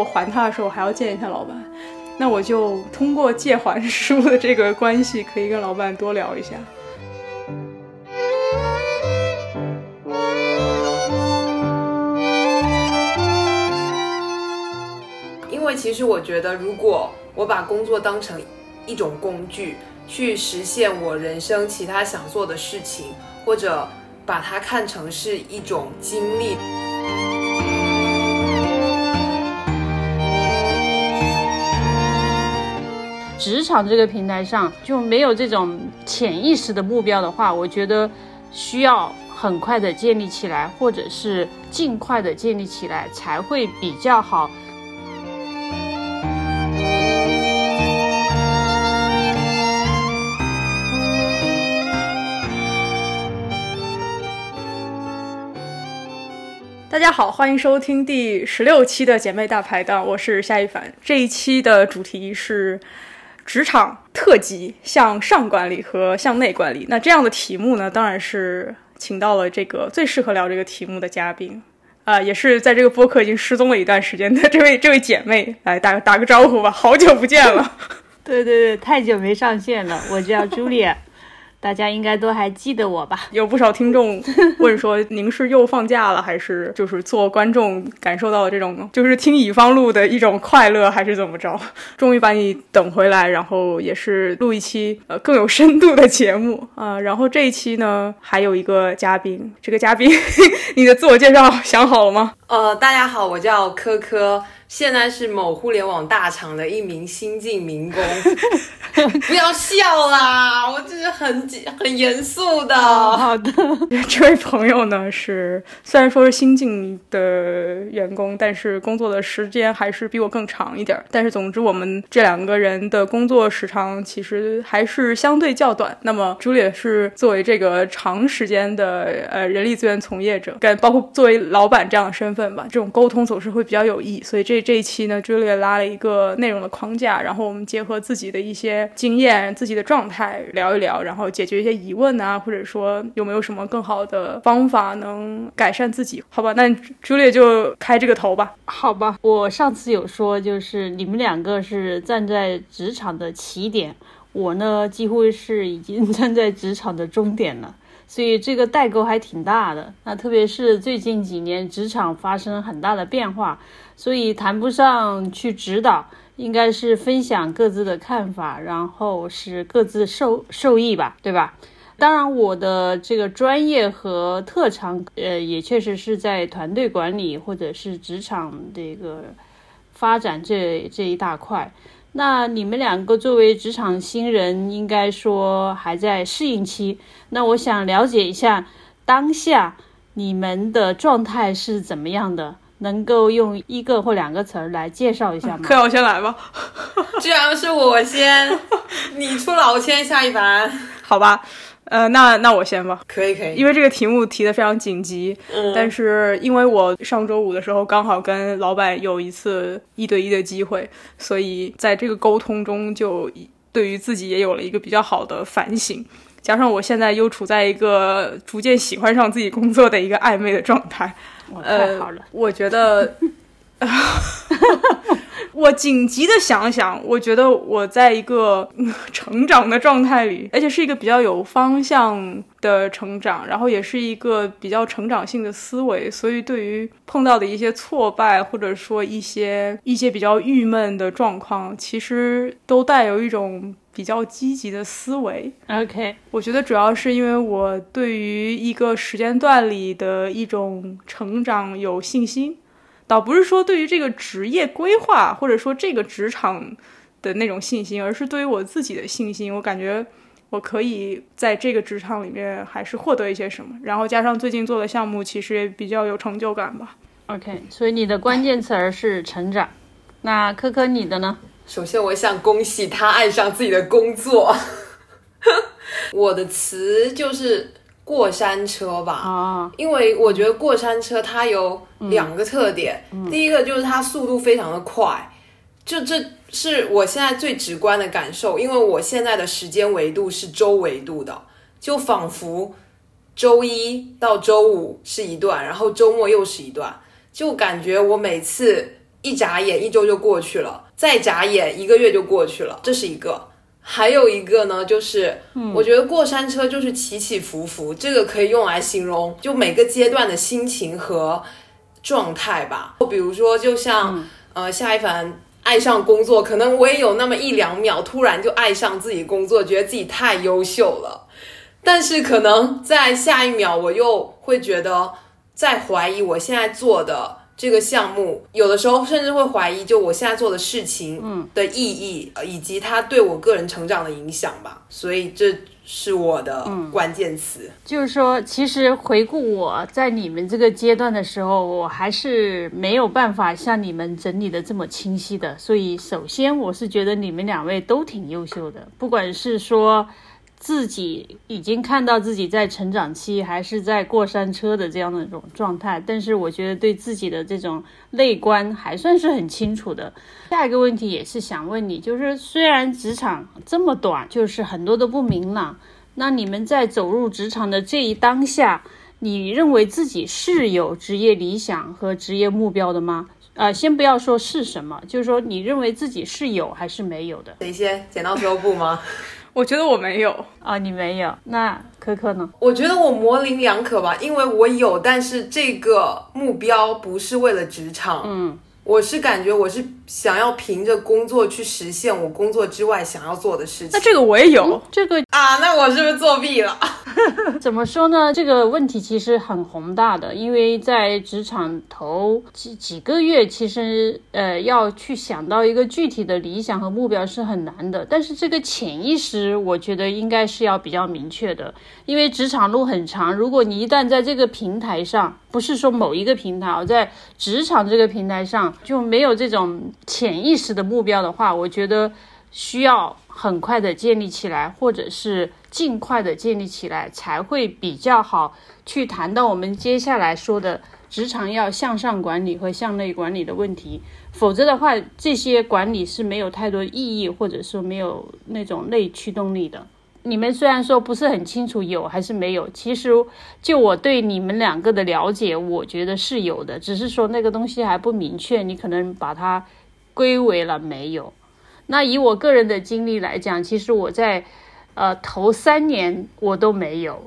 我还他的时候还要见一下老板，那我就通过借还 书的这个关系，可以跟老板多聊一下。因为其实我觉得，如果我把工作当成一种工具，去实现我人生其他想做的事情，或者把它看成是一种经历。职场这个平台上就没有这种潜意识的目标的话，我觉得需要很快的建立起来，或者是尽快的建立起来才会比较好。大家好，欢迎收听第十六期的姐妹大排档，我是夏一凡。这一期的主题是职场特级，向上管理和向内管理。那这样的题目呢，当然是请到了这个最适合聊这个题目的嘉宾，啊、也是在这个播客已经失踪了一段时间的这位这位姐妹，来打打个招呼吧，好久不见了。对对对，太久没上线了，我叫 Julia，大家应该都还记得我吧？有不少听众问说，您是又放假了，还是就是做观众感受到了这种就是听乙方录的一种快乐，还是怎么着？终于把你等回来，然后也是录一期呃更有深度的节目啊、然后这一期呢，还有一个嘉宾，这个嘉宾你的自我介绍想好了吗？呃，大家好，我叫科科，现在是某互联网大厂的一名新晋民工。不要笑啦，我这是很很严肃的。好的，这位朋友呢是虽然说是新进的员工，但是工作的时间还是比我更长一点儿。但是总之，我们这两个人的工作时长其实还是相对较短。那么朱莉是作为这个长时间的呃人力资源从业者，跟包括作为老板这样的身份吧，这种沟通总是会比较有益。所以这这一期呢，朱莉拉了一个内容的框架，然后我们结合自己的一些经验、自己的状态聊一聊，然后解决一些疑问啊，或者说有没有什么更好的方法能改善自己？好吧，那朱莉就开这个头吧。好吧，我上次有说，就是你们两个是站在职场的起点，我呢几乎是已经 站在职场的终点了，所以这个代沟还挺大的。那特别是最近几年，职场发生很大的变化，所以谈不上去指导，应该是分享各自的看法，然后是各自受受益吧，对吧？当然，我的这个专业和特长，呃，也确实是在团队管理或者是职场这个发展这这一大块。那你们两个作为职场新人，应该说还在适应期。那我想了解一下当下你们的状态是怎么样的？能够用一个或两个词儿来介绍一下吗？可我先来吧，居然是我先，你出老千，下一盘。好吧。呃，那那我先吧，可以可以，因为这个题目提的非常紧急，嗯。但是因为我上周五的时候刚好跟老板有一次一对一的机会，所以在这个沟通中就对于自己也有了一个比较好的反省。加上我现在又处在一个逐渐喜欢上自己工作的一个暧昧的状态，哇呃，太好了，我觉得，我紧急的想想，我觉得我在一个嗯 成长的状态里，而且是一个比较有方向的成长，然后也是一个比较成长性的思维，所以对于碰到的一些挫败，或者说一些一些比较郁闷的状况，其实都带有一种比较积极的思维。OK，我觉得主要是因为我对于一个时间段里的一种成长有信心，倒不是说对于这个职业规划或者说这个职场的那种信心，而是对于我自己的信心。我感觉我可以在这个职场里面还是获得一些什么，然后加上最近做的项目，其实也比较有成就感吧。OK，所以你的关键词儿是成长。那科科你的呢？首先，我想恭喜他爱上自己的工作。我的词就是过山车吧，啊，因为我觉得过山车它有两个特点，第一个就是它速度非常的快，就这是我现在最直观的感受，因为我现在的时间维度是周维度的，就仿佛周一到周五是一段，然后周末又是一段，就感觉我每次一眨眼一周就过去了，再眨眼一个月就过去了，这是一个。还有一个呢，就是我觉得过山车就是起起伏伏，这个可以用来形容就每个阶段的心情和状态吧。比如说，就像呃夏一凡爱上工作，可能我也有那么一两秒突然就爱上自己工作，觉得自己太优秀了。但是可能在下一秒，我又会觉得在怀疑我现在做的。这个项目有的时候甚至会怀疑，就我现在做的事情，嗯的意义，以及它对我个人成长的影响吧。所以这是我的关键词。就是说，其实回顾我在你们这个阶段的时候，我还是没有办法像你们整理的这么清晰的。所以，首先我是觉得你们两位都挺优秀的，不管是说。自己已经看到自己在成长期，还是在过山车的这样的一种状态，但是我觉得对自己的这种内观还算是很清楚的。下一个问题也是想问你，就是虽然职场这么短，就是很多都不明朗，那你们在走入职场的这一当下，你认为自己是有职业理想和职业目标的吗？呃，先不要说是什么，就是说你认为自己是有还是没有的？谁先？剪刀石头布吗？我觉得我没有啊，你没有，那可可呢？我觉得我模棱两可吧，因为我有，但是这个目标不是为了职场，嗯。我是感觉我是想要凭着工作去实现我工作之外想要做的事情。那这个我也有，这个啊，那我是不是作弊了？怎么说呢？这个问题其实很宏大的，因为在职场头几几个月，其实呃要去想到一个具体的理想和目标是很难的。但是这个潜意识，我觉得应该是要比较明确的，因为职场路很长。如果你一旦在这个平台上，不是说某一个平台在职场这个平台上。就没有这种潜意识的目标的话，我觉得需要很快的建立起来，或者是尽快的建立起来，才会比较好去谈到我们接下来说的职场要向上管理和向内管理的问题。否则的话，这些管理是没有太多意义，或者说没有那种内驱动力的。你们虽然说不是很清楚有还是没有，其实就我对你们两个的了解，我觉得是有的，只是说那个东西还不明确，你可能把它归为了没有。那以我个人的经历来讲，其实我在呃头三年我都没有，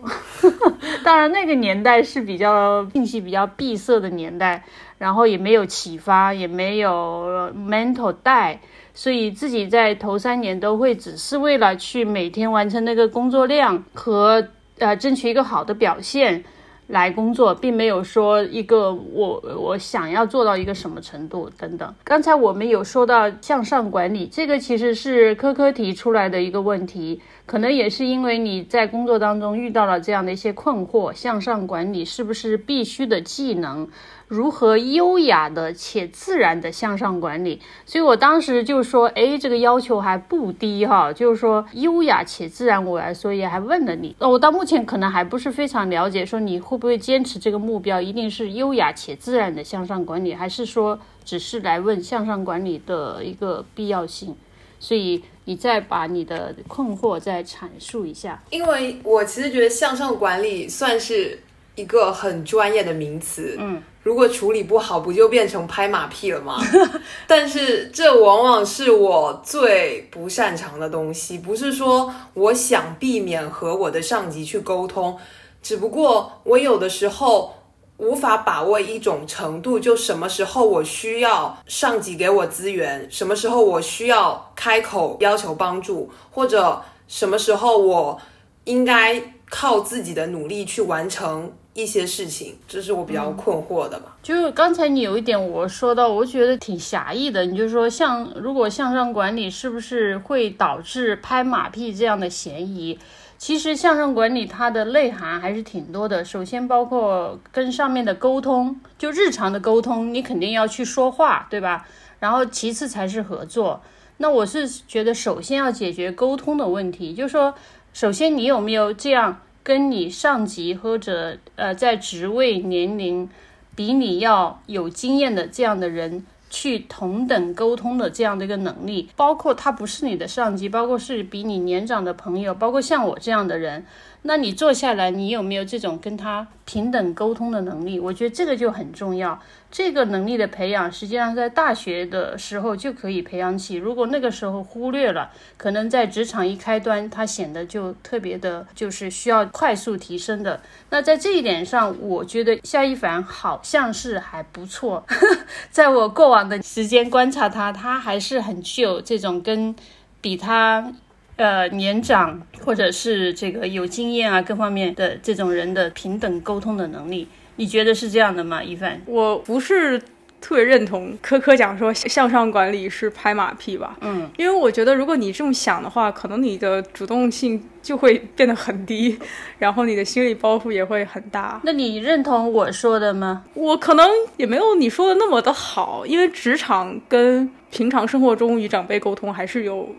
当然那个年代是比较信息比较闭塞的年代，然后也没有启发，也没有 mental 带。所以自己在头三年都会只是为了去每天完成那个工作量和呃争取一个好的表现来工作，并没有说一个我我想要做到一个什么程度等等。刚才我们有说到向上管理，这个其实是科科提出来的一个问题，可能也是因为你在工作当中遇到了这样的一些困惑：向上管理是不是必须的技能？如何优雅的且自然的向上管理？所以我当时就说，哎，这个要求还不低哈，就是说优雅且自然。我来，所以还问了你。我到目前可能还不是非常了解，说你会不会坚持这个目标，一定是优雅且自然的向上管理，还是说只是来问向上管理的一个必要性？所以你再把你的困惑再阐述一下。因为我其实觉得向上管理算是一个很专业的名词，嗯。如果处理不好，不就变成拍马屁了吗？但是这往往是我最不擅长的东西。不是说我想避免和我的上级去沟通，只不过我有的时候无法把握一种程度，就什么时候我需要上级给我资源，什么时候我需要开口要求帮助，或者什么时候我应该靠自己的努力去完成。一些事情，这是我比较困惑的吧。就是刚才你有一点我说到，我觉得挺狭义的。你就说，像如果向上管理是不是会导致拍马屁这样的嫌疑？其实向上管理它的内涵还是挺多的。首先包括跟上面的沟通，就日常的沟通，你肯定要去说话，对吧？然后其次才是合作。那我是觉得，首先要解决沟通的问题，就是说，首先你有没有这样？跟你上级或者呃在职位年龄比你要有经验的这样的人去同等沟通的这样的一个能力，包括他不是你的上级，包括是比你年长的朋友，包括像我这样的人，那你坐下来，你有没有这种跟他平等沟通的能力？我觉得这个就很重要。这个能力的培养，实际上在大学的时候就可以培养起。如果那个时候忽略了，可能在职场一开端，他显得就特别的，就是需要快速提升的。那在这一点上，我觉得夏一凡好像是还不错。在我过往的时间观察他，他还是很具有这种跟比他。呃，年长或者是这个有经验啊，各方面的这种人的平等沟通的能力，你觉得是这样的吗？一凡，我不是特别认同科科讲说向上管理是拍马屁吧？嗯，因为我觉得如果你这么想的话，可能你的主动性就会变得很低，然后你的心理包袱也会很大。那你认同我说的吗？我可能也没有你说的那么的好，因为职场跟平常生活中与长辈沟通还是有。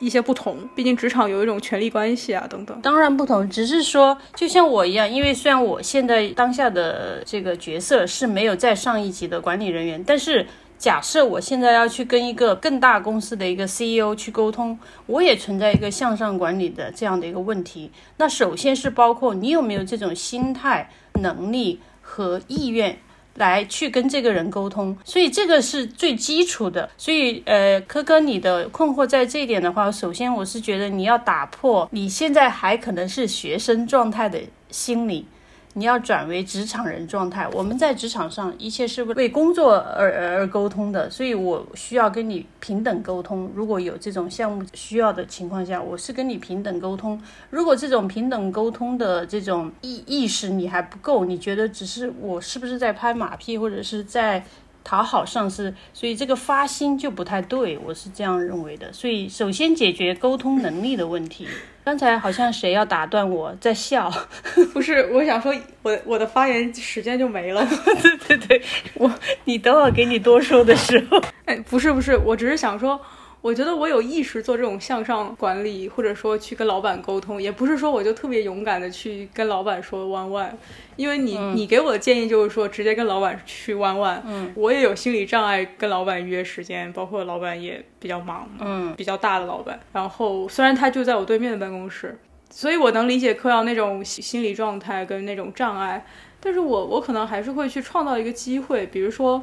一些不同，毕竟职场有一种权力关系啊，等等。当然不同，只是说，就像我一样，因为虽然我现在当下的这个角色是没有在上一级的管理人员，但是假设我现在要去跟一个更大公司的一个 CEO 去沟通，我也存在一个向上管理的这样的一个问题。那首先是包括你有没有这种心态、能力和意愿。来去跟这个人沟通，所以这个是最基础的。所以，呃，科科，你的困惑在这一点的话，首先我是觉得你要打破你现在还可能是学生状态的心理。你要转为职场人状态。我们在职场上，一切是为工作而而沟通的，所以我需要跟你平等沟通。如果有这种项目需要的情况下，我是跟你平等沟通。如果这种平等沟通的这种意意识你还不够，你觉得只是我是不是在拍马屁，或者是在？讨好上司，所以这个发心就不太对，我是这样认为的。所以首先解决沟通能力的问题。刚才好像谁要打断我在笑，不是，我想说我我的发言时间就没了。对对对，我你等会给你多说的时候，哎，不是不是，我只是想说。我觉得我有意识做这种向上管理，或者说去跟老板沟通，也不是说我就特别勇敢的去跟老板说弯弯，因为你你给我的建议就是说直接跟老板去弯弯，嗯，我也有心理障碍跟老板约时间，包括老板也比较忙，嗯，比较大的老板，然后虽然他就在我对面的办公室，所以我能理解柯耀那种心理状态跟那种障碍，但是我我可能还是会去创造一个机会，比如说。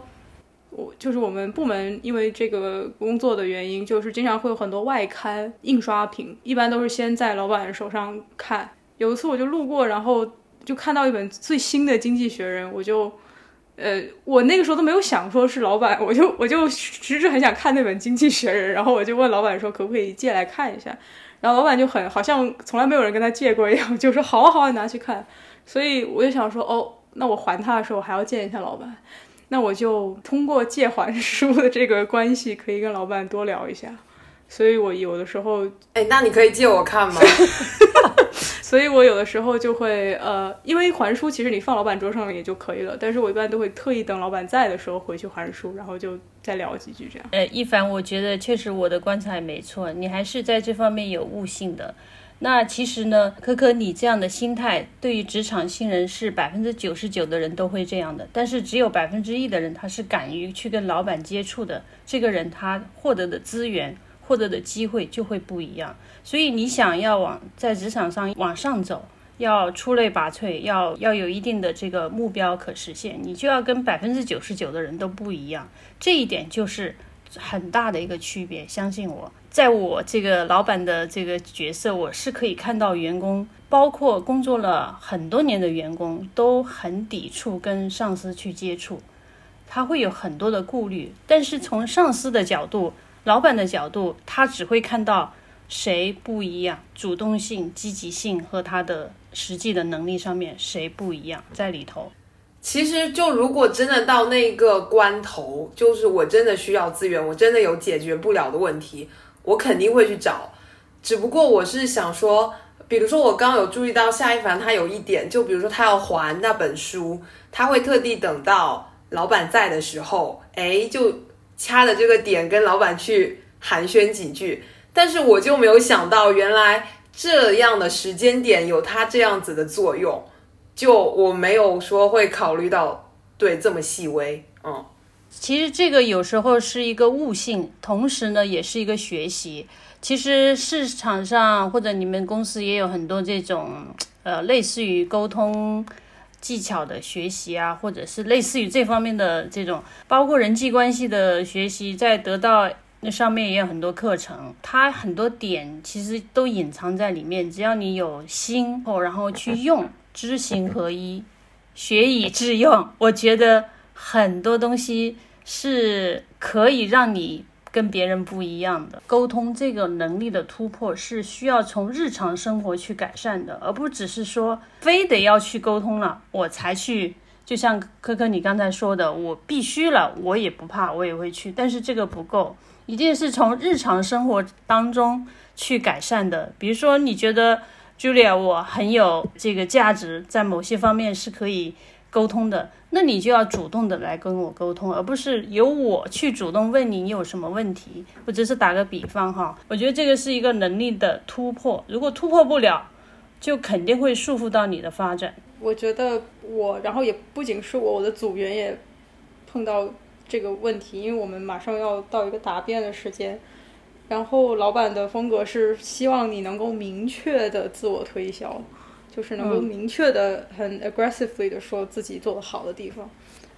我就是我们部门，因为这个工作的原因，就是经常会有很多外刊印刷品，一般都是先在老板手上看。有一次我就路过，然后就看到一本最新的《经济学人》，我就，呃，我那个时候都没有想说是老板，我就我就只是很想看那本《经济学人》，然后我就问老板说可不可以借来看一下，然后老板就很好像从来没有人跟他借过一样，就说好好啊，拿去看。所以我就想说，哦，那我还他的时候还要见一下老板。那我就通过借还书的这个关系，可以跟老板多聊一下。所以我有的时候，哎，那你可以借我看吗？所以我有的时候就会，呃，因为还书其实你放老板桌上也就可以了，但是我一般都会特意等老板在的时候回去还书，然后就再聊几句这样。呃，一凡，我觉得确实我的观察也没错，你还是在这方面有悟性的。那其实呢，可可，你这样的心态对于职场新人是百分之九十九的人都会这样的，但是只有百分之一的人他是敢于去跟老板接触的，这个人他获得的资源、获得的机会就会不一样。所以你想要往在职场上往上走，要出类拔萃，要要有一定的这个目标可实现，你就要跟百分之九十九的人都不一样，这一点就是很大的一个区别，相信我。在我这个老板的这个角色，我是可以看到员工，包括工作了很多年的员工，都很抵触跟上司去接触，他会有很多的顾虑。但是从上司的角度、老板的角度，他只会看到谁不一样，主动性、积极性和他的实际的能力上面谁不一样在里头。其实，就如果真的到那个关头，就是我真的需要资源，我真的有解决不了的问题。我肯定会去找，只不过我是想说，比如说我刚刚有注意到夏一凡他有一点，就比如说他要还那本书，他会特地等到老板在的时候，哎，就掐的这个点跟老板去寒暄几句。但是我就没有想到，原来这样的时间点有他这样子的作用，就我没有说会考虑到对这么细微，嗯。其实这个有时候是一个悟性，同时呢也是一个学习。其实市场上或者你们公司也有很多这种呃类似于沟通技巧的学习啊，或者是类似于这方面的这种，包括人际关系的学习，在得到那上面也有很多课程，它很多点其实都隐藏在里面。只要你有心后，然后去用，知行合一，学以致用，我觉得很多东西是可以让你。跟别人不一样的沟通，这个能力的突破是需要从日常生活去改善的，而不只是说非得要去沟通了，我才去。就像科科你刚才说的，我必须了，我也不怕，我也会去。但是这个不够，一定是从日常生活当中去改善的。比如说，你觉得 Julia 我很有这个价值，在某些方面是可以。沟通的，那你就要主动的来跟我沟通，而不是由我去主动问你你有什么问题。我只是打个比方哈，我觉得这个是一个能力的突破，如果突破不了，就肯定会束缚到你的发展。我觉得我，然后也不仅是我，我的组员也碰到这个问题，因为我们马上要到一个答辩的时间，然后老板的风格是希望你能够明确的自我推销。就是能够明确的、很 aggressively 的说自己做的好的地方，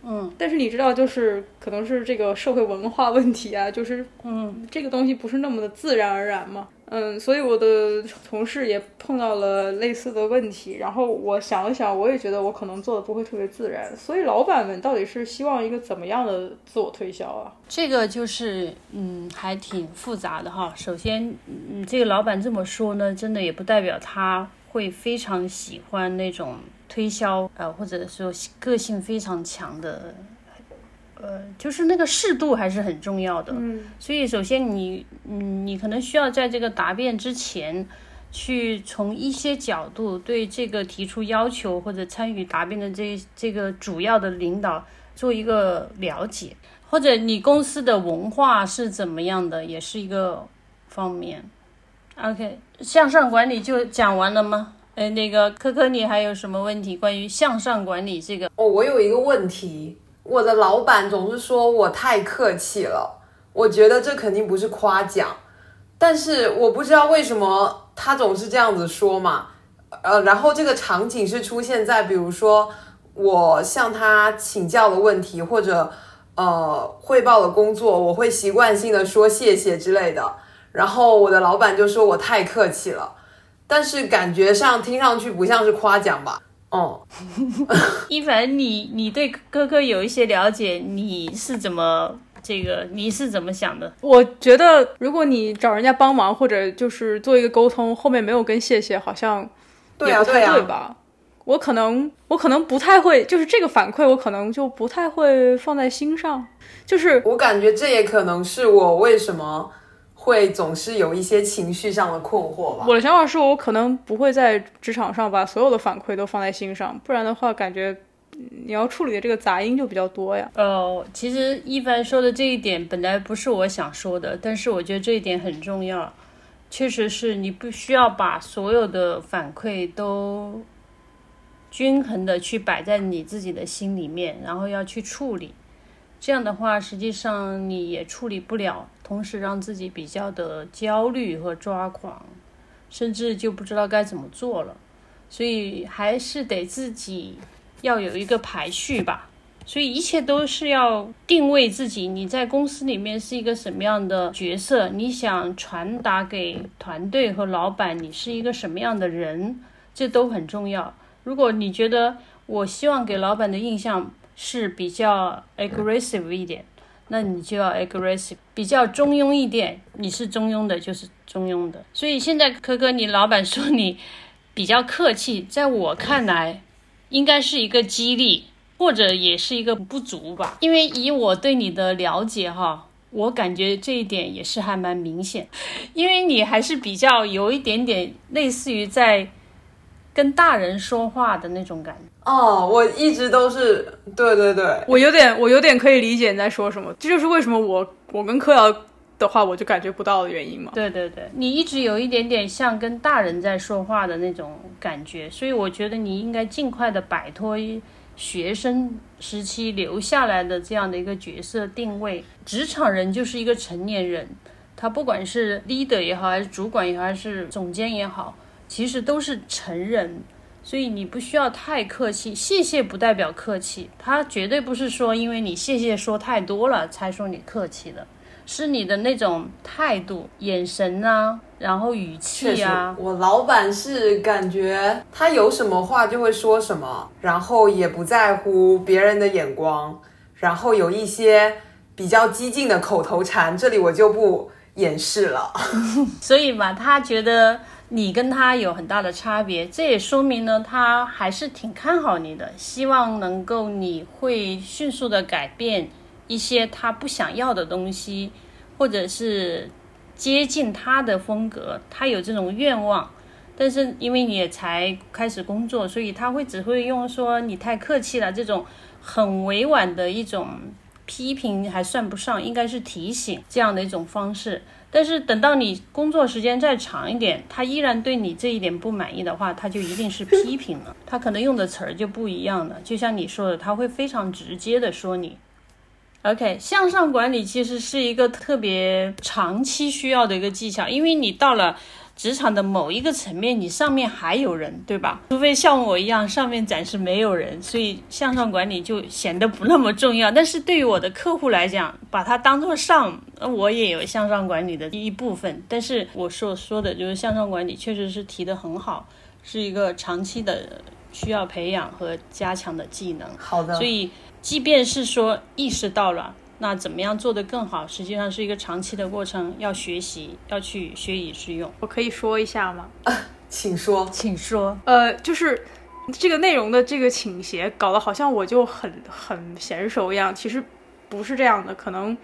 嗯，但是你知道，就是可能是这个社会文化问题啊，就是嗯，这个东西不是那么的自然而然嘛，嗯，所以我的同事也碰到了类似的问题，然后我想了想，我也觉得我可能做的不会特别自然，所以老板们到底是希望一个怎么样的自我推销啊？这个就是嗯，还挺复杂的哈。首先，嗯，这个老板这么说呢，真的也不代表他。会非常喜欢那种推销，呃，或者说个性非常强的，呃，就是那个适度还是很重要的。嗯，所以首先你，嗯，你可能需要在这个答辩之前，去从一些角度对这个提出要求或者参与答辩的这这个主要的领导做一个了解，或者你公司的文化是怎么样的，也是一个方面。OK，向上管理就讲完了吗？哎，那个科科，你还有什么问题关于向上管理这个？哦，我有一个问题，我的老板总是说我太客气了，我觉得这肯定不是夸奖，但是我不知道为什么他总是这样子说嘛。呃，然后这个场景是出现在比如说我向他请教的问题或者呃汇报的工作，我会习惯性的说谢谢之类的。然后我的老板就说我太客气了，但是感觉上听上去不像是夸奖吧？哦，一凡，你你对哥哥有一些了解，你是怎么这个你是怎么想的？我觉得如果你找人家帮忙或者就是做一个沟通，后面没有跟谢谢，好像对啊对啊吧？我可能我可能不太会，就是这个反馈我可能就不太会放在心上，就是我感觉这也可能是我为什么。会总是有一些情绪上的困惑吧。我的想法是我可能不会在职场上把所有的反馈都放在心上，不然的话，感觉你要处理的这个杂音就比较多呀。呃，其实一凡说的这一点本来不是我想说的，但是我觉得这一点很重要。确实是你不需要把所有的反馈都均衡的去摆在你自己的心里面，然后要去处理。这样的话，实际上你也处理不了。同时让自己比较的焦虑和抓狂，甚至就不知道该怎么做了，所以还是得自己要有一个排序吧。所以一切都是要定位自己，你在公司里面是一个什么样的角色，你想传达给团队和老板你是一个什么样的人，这都很重要。如果你觉得我希望给老板的印象是比较 aggressive 一点。那你就要 aggressive，比较中庸一点。你是中庸的，就是中庸的。所以现在可可，你老板说你比较客气，在我看来，应该是一个激励，或者也是一个不足吧。因为以我对你的了解，哈，我感觉这一点也是还蛮明显。因为你还是比较有一点点类似于在。跟大人说话的那种感觉哦，我一直都是对对对，我有点我有点可以理解你在说什么，这就是为什么我我跟柯瑶的话我就感觉不到的原因嘛。对对对，你一直有一点点像跟大人在说话的那种感觉，所以我觉得你应该尽快的摆脱学生时期留下来的这样的一个角色定位。职场人就是一个成年人，他不管是 leader 也好，还是主管也好，还是总监也好。其实都是成人，所以你不需要太客气。谢谢不代表客气，他绝对不是说因为你谢谢说太多了才说你客气的，是你的那种态度、眼神啊，然后语气啊，，我老板是感觉他有什么话就会说什么，然后也不在乎别人的眼光，然后有一些比较激进的口头禅，这里我就不掩饰了。所以嘛，他觉得你跟他有很大的差别，这也说明呢，他还是挺看好你的，希望能够你会迅速的改变一些他不想要的东西，或者是接近他的风格，他有这种愿望。但是因为你也才开始工作，所以他会只会用说你太客气了这种很委婉的一种批评，还算不上，应该是提醒这样的一种方式。但是等到你工作时间再长一点，他依然对你这一点不满意的话，他就一定是批评了。他可能用的词儿就不一样了。就像你说的，他会非常直接的说你。OK，向上管理其实是一个特别长期需要的一个技巧，因为你到了职场的某一个层面，你上面还有人，对吧？除非像我一样，上面暂时没有人，所以向上管理就显得不那么重要。但是对于我的客户来讲，把它当做上，呃我也有向上管理的一部分。但是我所说的就是向上管理，确实是提得很好，是一个长期的需要培养和加强的技能。好的，所以，即便是说意识到了，那怎么样做得更好，实际上是一个长期的过程，要学习，要去学以致用。我可以说一下吗？请说。请说。呃，就是这个内容的这个倾斜，搞得好像我就很很娴熟一样，其实不是这样的。可能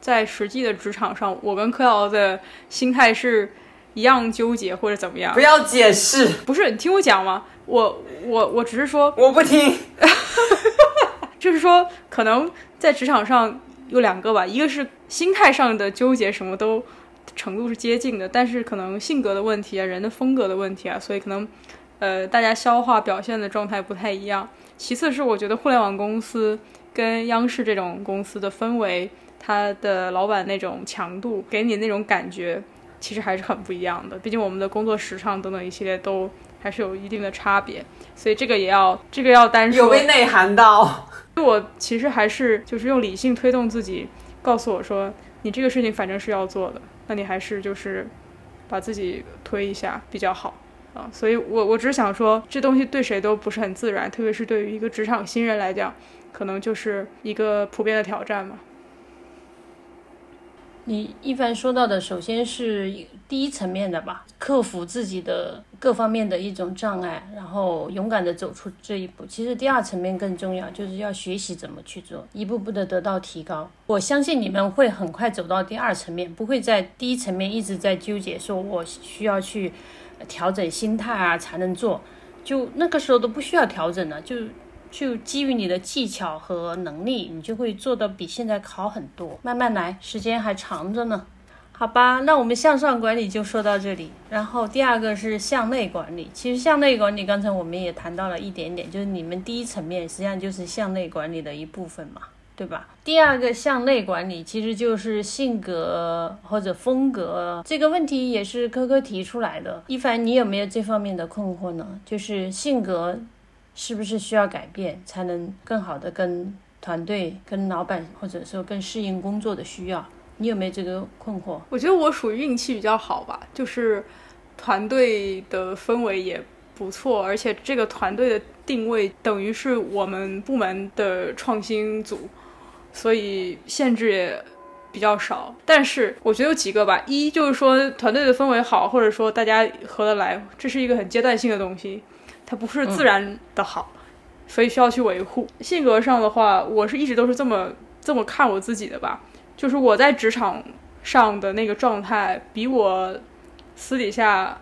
在实际的职场上，我跟柯瑶的心态是一样纠结或者怎么样不。要解释，不是，你听我讲吗？我我我只是说，我不听。就是说，可能在职场上有两个吧，一个是心态上的纠结，什么都程度是接近的，但是可能性格的问题啊，人的风格的问题啊，所以可能呃大家消化表现的状态不太一样。其次是我觉得互联网公司跟央视这种公司的氛围，它的老板那种强度给你那种感觉，其实还是很不一样的。毕竟我们的工作时长等等一系列都还是有一定的差别，所以这个也要这个要单说。有被内涵到。我其实还是就是用理性推动自己，告诉我说，你这个事情反正是要做的，那你还是就是把自己推一下比较好啊。所以我我只是想说，这东西对谁都不是很自然，特别是对于一个职场新人来讲，可能就是一个普遍的挑战嘛。你一凡说到的，首先是第一层面的吧，克服自己的各方面的一种障碍，然后勇敢的走出这一步。其实第二层面更重要，就是要学习怎么去做，一步步的得到提高。我相信你们会很快走到第二层面，不会在第一层面一直在纠结，说我需要去调整心态啊才能做，就那个时候都不需要调整了，就就基于你的技巧和能力，你就会做的比现在好很多。慢慢来，时间还长着呢。好吧，那我们向上管理就说到这里。然后第二个是向内管理。其实向内管理，刚才我们也谈到了一点点，就是你们第一层面实际上就是向内管理的一部分嘛，对吧？第二个向内管理其实就是性格或者风格这个问题，也是科科提出来的。一凡，你有没有这方面的困惑呢？就是性格是不是需要改变，才能更好的跟团队、跟老板，或者说更适应工作的需要？你有没有这个困惑？我觉得我属于运气比较好吧，就是团队的氛围也不错，而且这个团队的定位等于是我们部门的创新组，所以限制也比较少。但是我觉得有几个吧，一就是说团队的氛围好，或者说大家合得来，这是一个很阶段性的东西，它不是自然的好，所以需要去维护。性格上的话，我是一直都是这么这么看我自己的吧。就是我在职场上的那个状态，比我私底下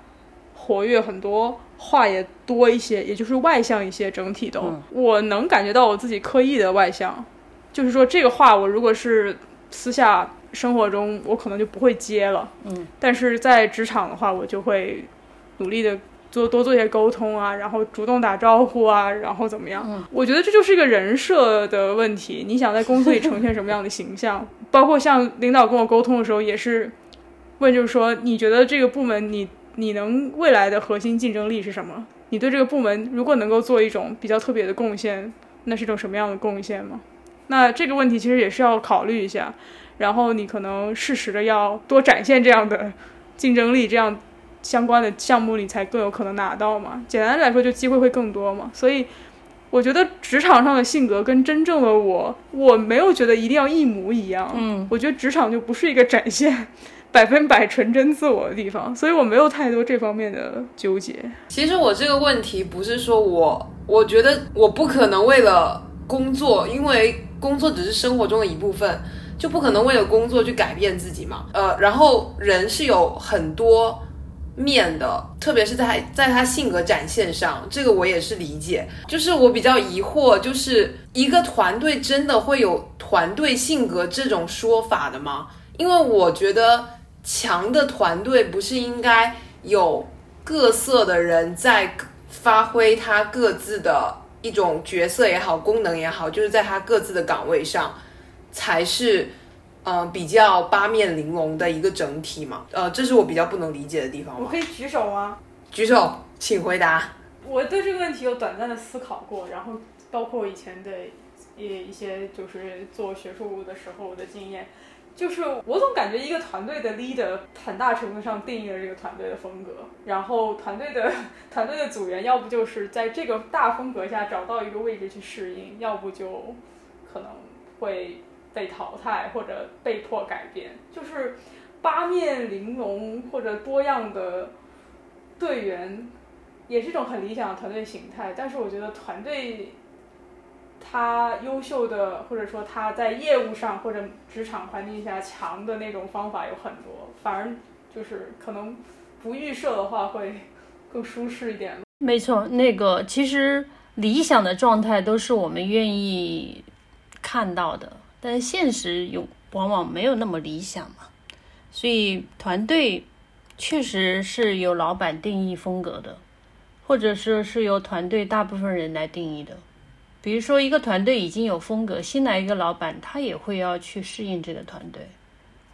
活跃很多，话也多一些，也就是外向一些，整体都、嗯我能感觉到我自己刻意的外向，就是说这个话我如果是私下生活中，我可能就不会接了，嗯，但是在职场的话，我就会努力的。做多做一些沟通啊，然后主动打招呼啊，然后怎么样？嗯我觉得这就是一个人设的问题。你想在公司里呈现什么样的形象？包括像领导跟我沟通的时候，也是问，就是说你觉得这个部门你你能未来的核心竞争力是什么？你对这个部门如果能够做一种比较特别的贡献，那是一种什么样的贡献吗？那这个问题其实也是要考虑一下，然后你可能适时的要多展现这样的竞争力，这样相关的项目里才更有可能拿到嘛。简单来说，就机会会更多嘛。所以我觉得职场上的性格跟真正的我，我没有觉得一定要一模一样。嗯，我觉得职场就不是一个展现 百分百纯真自我的地方，所以我没有太多这方面的纠结。其实我这个问题不是说我，我觉得我不可能为了工作，因为工作只是生活中的一部分，就不可能为了工作去改变自己嘛。呃，然后人是有很多面的，特别是在在他性格展现上，这个我也是理解。就是我比较疑惑，就是一个团队真的会有团队性格这种说法的吗？因为我觉得强的团队不是应该有各色的人在发挥他各自的一种角色也好，功能也好，就是在他各自的岗位上，才是、呃比较八面玲珑的一个整体嘛。呃，这是我比较不能理解的地方。我可以举手吗？举手，请回答。我对这个问题有短暂的思考过，然后包括以前的一一些就是做学术的时候的经验，就是我总感觉一个团队的 leader 很大程度上定义了这个团队的风格，然后团队的 团队的组员要不就是在这个大风格下找到一个位置去适应，要不就可能会被淘汰或者被迫改变，就是八面玲珑或者多样的队员也是一种很理想的团队形态，但是我觉得团队他优秀的，或者说他在业务上或者职场环境下强的那种方法有很多，反而就是可能不预设的话会更舒适一点。没错，那个其实理想的状态都是我们愿意看到的，但现实有往往没有那么理想嘛。所以团队确实是由老板定义风格的，或者说是由团队大部分人来定义的。比如说，一个团队已经有风格，新来一个老板，他也会要去适应这个团队，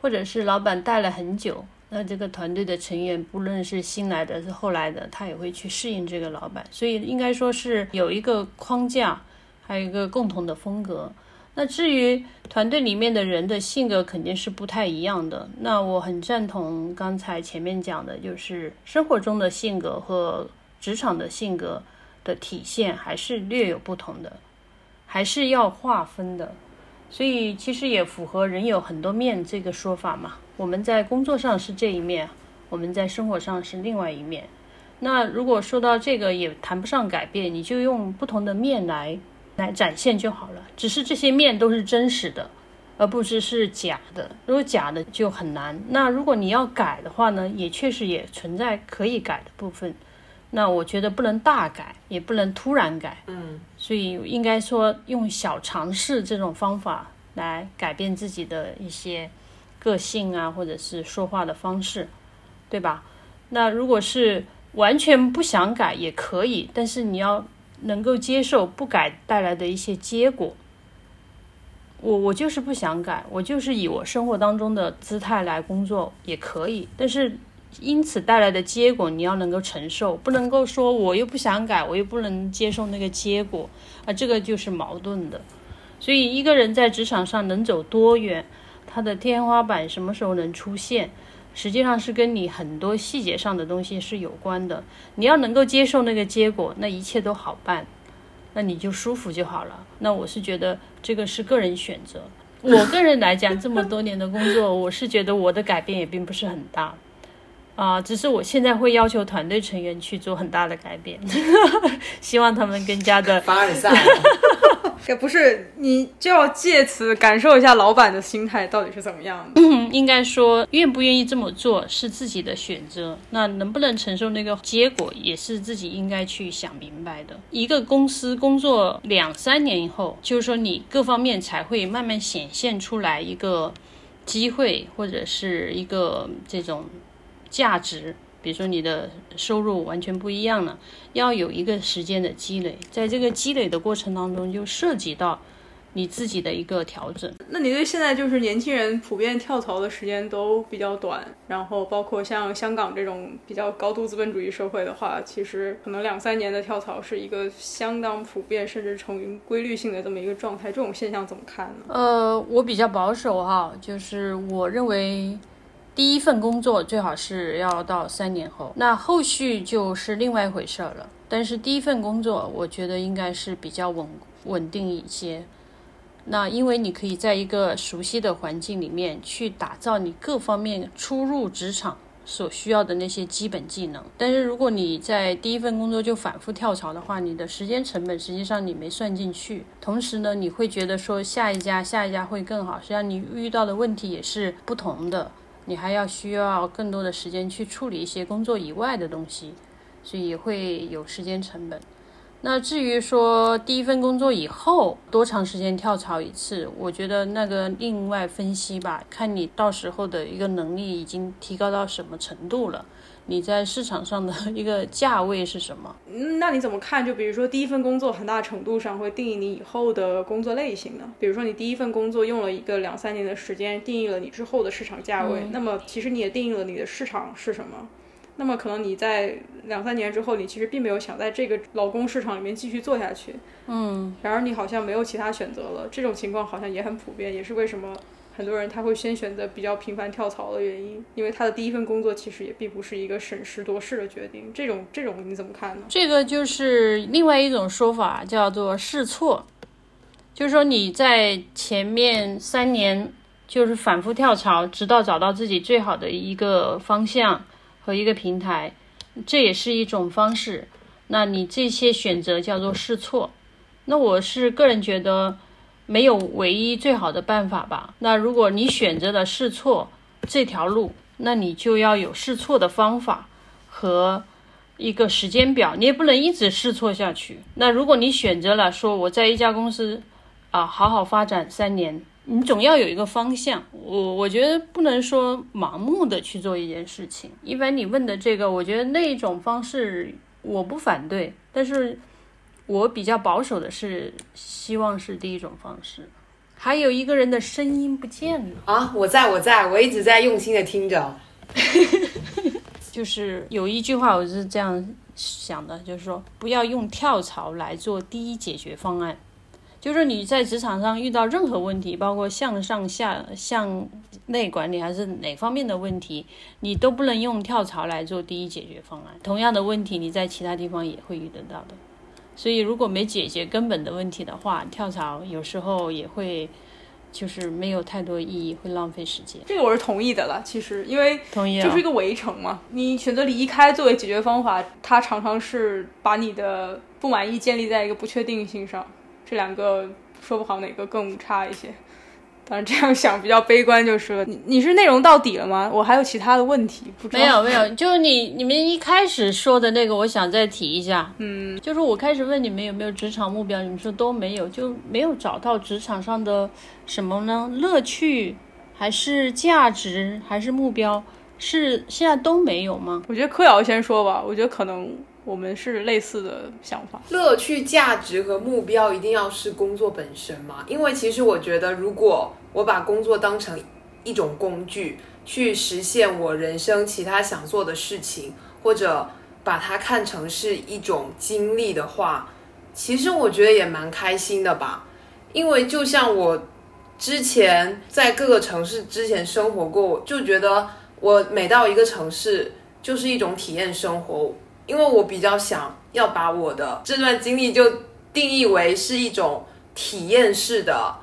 或者是老板带了很久，那这个团队的成员，不论是新来的是后来的，他也会去适应这个老板，所以应该说是有一个框架，还有一个共同的风格。那至于团队里面的人的性格肯定是不太一样的。那我很赞同刚才前面讲的，就是生活中的性格和职场的性格的体现还是略有不同的，还是要划分的。所以其实也符合“人有很多面”这个说法嘛。我们在工作上是这一面，我们在生活上是另外一面。那如果说到这个也谈不上改变，你就用不同的面来来展现就好了。只是这些面都是真实的，而不只是假的。如果假的就很难。那如果你要改的话呢，也确实也存在可以改的部分。那我觉得不能大改，也不能突然改。嗯，所以应该说用小尝试这种方法来改变自己的一些个性啊，或者是说话的方式，对吧？那如果是完全不想改也可以，但是你要能够接受不改带来的一些结果。我我就是不想改，我就是以我生活当中的姿态来工作也可以，但是因此带来的结果你要能够承受，不能够说我又不想改，我又不能接受那个结果啊，这个就是矛盾的。所以一个人在职场上能走多远，他的天花板什么时候能出现，实际上是跟你很多细节上的东西是有关的。你要能够接受那个结果，那一切都好办，那你就舒服就好了。那我是觉得这个是个人选择。我个人来讲，这么多年的工作，我是觉得我的改变也并不是很大。啊、只是我现在会要求团队成员去做很大的改变，希望他们更加的凡尔赛。也不是，你就要借此感受一下老板的心态到底是怎么样的。应该说愿不愿意这么做是自己的选择，那能不能承受那个结果也是自己应该去想明白的。一个公司工作两三年以后，就是说你各方面才会慢慢显现出来一个机会或者是一个这种价值。比如说你的收入完全不一样了，要有一个时间的积累，在这个积累的过程当中，就涉及到你自己的一个调整。那你对现在就是年轻人普遍跳槽的时间都比较短，然后包括像香港这种比较高度资本主义社会的话，其实可能两三年的跳槽是一个相当普遍甚至成规律性的这么一个状态。这种现象怎么看呢？呃，我比较保守哈，就是我认为第一份工作最好是要到三年后，那后续就是另外一回事儿了。但是第一份工作，我觉得应该是比较稳稳定一些。那因为你可以在一个熟悉的环境里面去打造你各方面初入职场所需要的那些基本技能。但是如果你在第一份工作就反复跳槽的话，你的时间成本实际上你没算进去。同时呢，你会觉得说下一家下一家会更好，实际上你遇到的问题也是不同的，你还要需要更多的时间去处理一些工作以外的东西，所以会有时间成本。那至于说第一份工作以后多长时间跳槽一次，我觉得那个另外分析吧，看你到时候的一个能力已经提高到什么程度了，你在市场上的一个价位是什么？嗯，那你怎么看？就比如说第一份工作，很大程度上会定义你以后的工作类型呢？比如说你第一份工作用了一个两三年的时间，定义了你之后的市场价位，那么其实你也定义了你的市场是什么。那么可能你在两三年之后，你其实并没有想在这个劳工市场里面继续做下去，嗯，然而你好像没有其他选择了。这种情况好像也很普遍，也是为什么很多人他会先选择比较频繁跳槽的原因，因为他的第一份工作其实也并不是一个审时度势的决定。这种这种你怎么看呢？这个就是另外一种说法，叫做试错，就是说你在前面三年就是反复跳槽，直到找到自己最好的一个方向。和一个平台，这也是一种方式。那你这些选择叫做试错。那我是个人觉得没有唯一最好的办法吧。那如果你选择了试错这条路，那你就要有试错的方法和一个时间表，你也不能一直试错下去。那如果你选择了说我在一家公司啊好好发展三年。你总要有一个方向，我我觉得不能说盲目的去做一件事情。一般你问的这个，我觉得那一种方式我不反对，但是我比较保守的是希望是第一种方式。还有一个人的声音不见了啊！我在我在我一直在用心的听着。就是有一句话我是这样想的，就是说不要用跳槽来做第一解决方案。就是你在职场上遇到任何问题，包括向上、下、向内管理还是哪方面的问题，你都不能用跳槽来做第一解决方案。同样的问题，你在其他地方也会遇得到的。所以，如果没解决根本的问题的话，跳槽有时候也会就是没有太多意义，会浪费时间。这个我是同意的了。其实，因为同意就是一个围城嘛。你选择离开作为解决方法，它常常是把你的不满意建立在一个不确定性上。这两个说不好哪个更差一些，当然这样想比较悲观，就是 你你是内容到底了吗？我还有其他的问题，不知道没有没有，就是你你们一开始说的那个，我想再提一下，嗯，就是我开始问你们有没有职场目标，你们说都没有，就没有找到职场上的什么呢？乐趣还是价值还是目标？是现在都没有吗？我觉得柯瑶先说吧，我觉得可能。我们是类似的想法，乐趣、价值和目标一定要是工作本身嘛？因为其实我觉得，如果我把工作当成一种工具，去实现我人生其他想做的事情，或者把它看成是一种经历的话，其实我觉得也蛮开心的吧。因为就像我之前在各个城市之前生活过，就觉得我每到一个城市就是一种体验生活。因为我比较想要把我的这段经历就定义为是一种体验式的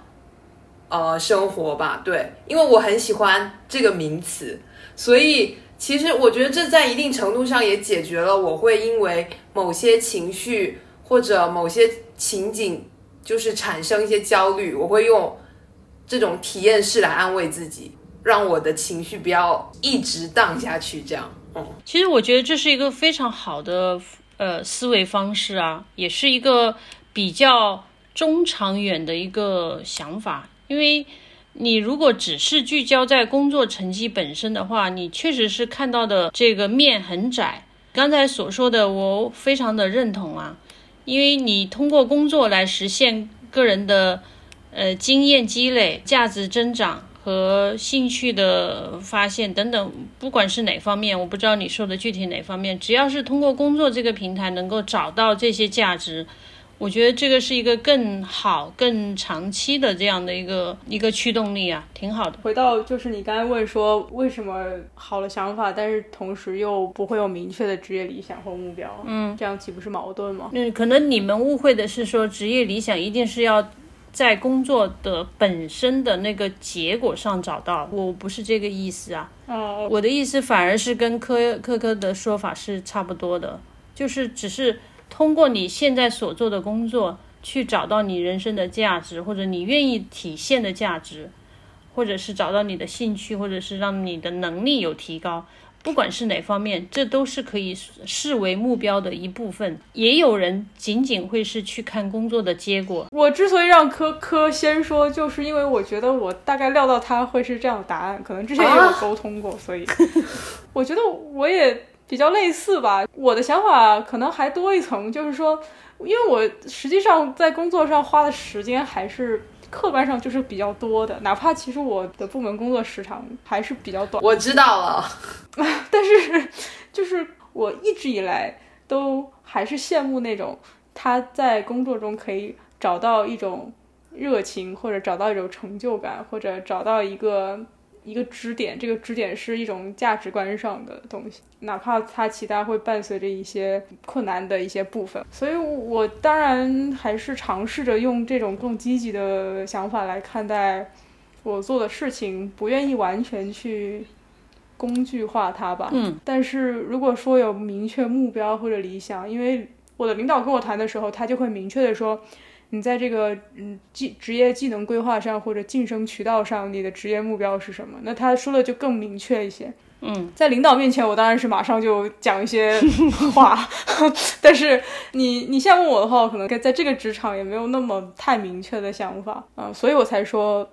呃生活吧，对，因为我很喜欢这个名词，所以其实我觉得这在一定程度上也解决了我会因为某些情绪或者某些情景就是产生一些焦虑，我会用这种体验式来安慰自己，让我的情绪不要一直荡下去，这样。其实我觉得这是一个非常好的呃思维方式啊，也是一个比较中长远的一个想法。因为你如果只是聚焦在工作成绩本身的话，你确实是看到的这个面很窄。刚才所说的，我非常的认同啊，因为你通过工作来实现个人的呃经验积累、价值增长和兴趣的发现等等，不管是哪方面，我不知道你说的具体哪方面，只要是通过工作这个平台能够找到这些价值。我觉得这个是一个更好、更长期的这样的一个一个驱动力啊，挺好的。回到就是你刚才问说为什么好的想法，但是同时又不会有明确的职业理想或目标，嗯，这样岂不是矛盾吗？嗯，可能你们误会的是说职业理想一定是要在工作的本身的那个结果上找到，我不是这个意思啊。哦，我的意思反而是跟科科科的说法是差不多的，就是只是。通过你现在所做的工作，去找到你人生的价值，或者你愿意体现的价值，或者是找到你的兴趣，或者是让你的能力有提高，不管是哪方面，这都是可以视为目标的一部分。也有人仅仅会是去看工作的结果。我之所以让科科先说，就是因为我觉得我大概料到他会是这样的答案，可能之前也有沟通过，所以 我觉得我也。比较类似吧，我的想法可能还多一层，就是说，因为我实际上在工作上花的时间还是客观上就是比较多的，哪怕其实我的部门工作时长还是比较短。我知道了，但是就是我一直以来都还是羡慕那种他在工作中可以找到一种热情，或者找到一种成就感，或者找到一个。一个支点，这个支点是一种价值观上的东西，哪怕它其他会伴随着一些困难的一些部分，所以我当然还是尝试着用这种更积极的想法来看待我做的事情，不愿意完全去工具化它吧。嗯，但是如果说有明确目标或者理想，因为我的领导跟我谈的时候，他就会明确的说。你在这个嗯技职业技能规划上或者晋升渠道上，你的职业目标是什么？那他说的就更明确一些。嗯，在领导面前，我当然是马上就讲一些话，但是你你现在问我的话，我可能在这个职场也没有那么太明确的想法啊，所以我才说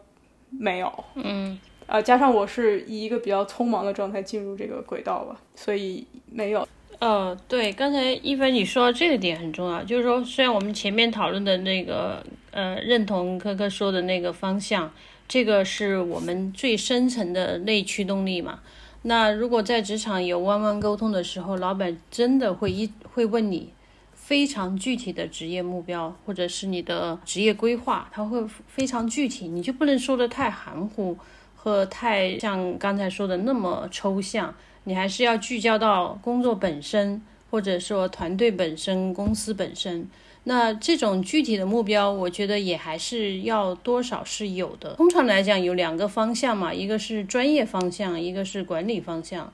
没有。嗯，呃，加上我是以一个比较匆忙的状态进入这个轨道吧，所以没有。呃，对，刚才一凡你说到这个点很重要，就是说，虽然我们前面讨论的那个，呃，认同科科说的那个方向，这个是我们最深层的内驱动力嘛。那如果在职场有弯弯沟通的时候，老板真的会一会问你非常具体的职业目标，或者是你的职业规划，他会非常具体，你就不能说的太含糊和太像刚才说的那么抽象。你还是要聚焦到工作本身，或者说团队本身、公司本身。那这种具体的目标，我觉得也还是要多少是有的。通常来讲，有两个方向嘛，一个是专业方向，一个是管理方向。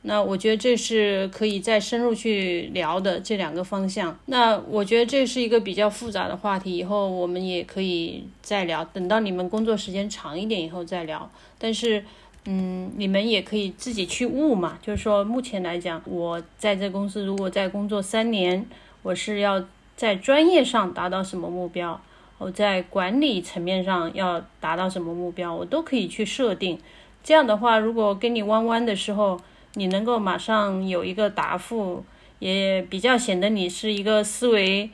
那我觉得这是可以再深入去聊的这两个方向。那我觉得这是一个比较复杂的话题，以后我们也可以再聊。等到你们工作时间长一点以后再聊。但是。嗯，你们也可以自己去悟嘛。就是说，目前来讲，我在这公司如果在工作三年，我是要在专业上达到什么目标，我在管理层面上要达到什么目标，我都可以去设定。这样的话，如果跟你弯弯的时候，你能够马上有一个答复，也比较显得你是一个思维，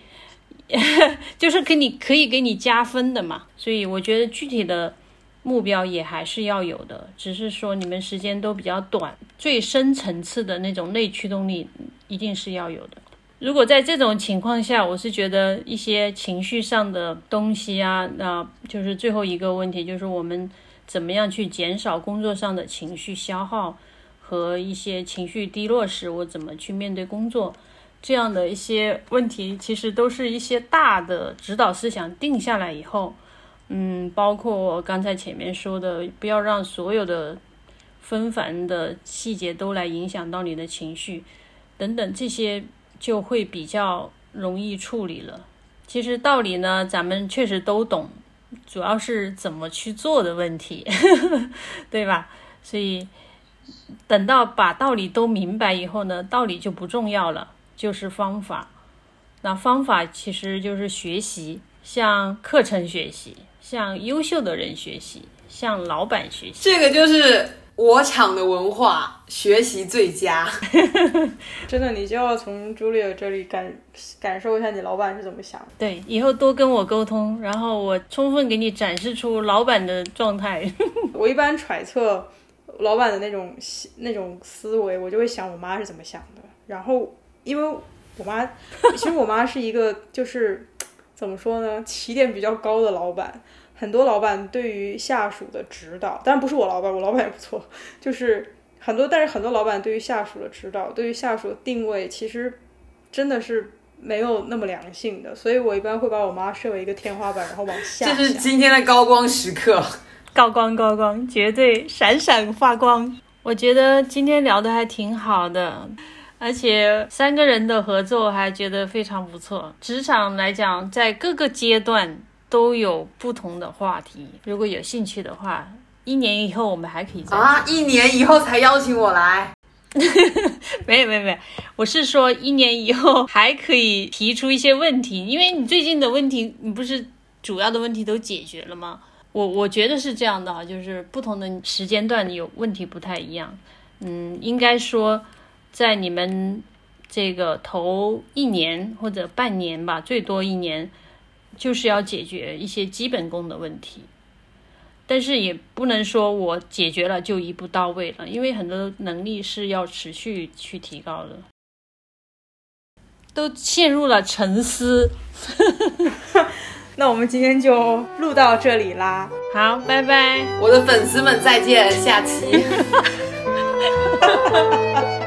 就是给你可以给你加分的嘛。所以我觉得具体的。目标也还是要有的，只是说你们时间都比较短，最深层次的那种内驱动力一定是要有的。如果在这种情况下，我是觉得一些情绪上的东西啊，那就是最后一个问题，就是我们怎么样去减少工作上的情绪消耗和一些情绪低落时，我怎么去面对工作，这样的一些问题，其实都是一些大的指导思想定下来以后。嗯，包括我刚才前面说的，不要让所有的纷繁的细节都来影响到你的情绪，等等，这些就会比较容易处理了。其实道理呢，咱们确实都懂，主要是怎么去做的问题，对吧？所以等到把道理都明白以后呢，道理就不重要了，就是方法。那方法其实就是学习，像课程学习。向优秀的人学习，向老板学习，这个就是我厂的文化学习最佳。真的，你就要从 Julia 这里感感受一下你老板是怎么想的。对，以后多跟我沟通，然后我充分给你展示出老板的状态。我一般揣测老板的那种那种思维，我就会想我妈是怎么想的。然后，因为我妈，其实我妈是一个就是怎么说呢，起点比较高的老板。很多老板对于下属的指导，当然不是我老板，我老板也不错，就是很多，但是很多老板对于下属的指导，对于下属的定位，其实真的是没有那么良性的。所以我一般会把我妈设为一个天花板，然后往下。这是今天的高光时刻，高光高光，绝对闪闪发光。我觉得今天聊的还挺好的，而且三个人的合作还觉得非常不错。职场来讲，在各个阶段。都有不同的话题，如果有兴趣的话，一年以后我们还可以再啊，一年以后才邀请我来，没有没有没有，我是说一年以后还可以提出一些问题，因为你最近的问题，你不是主要的问题都解决了吗？我我觉得是这样的啊，就是不同的时间段有问题不太一样，嗯，应该说在你们这个头一年或者半年吧，最多一年。就是要解决一些基本功的问题，但是也不能说我解决了就一步到位了，因为很多能力是要持续去提高的。都陷入了沉思，那我们今天就录到这里啦，好，拜拜，我的粉丝们再见，下期。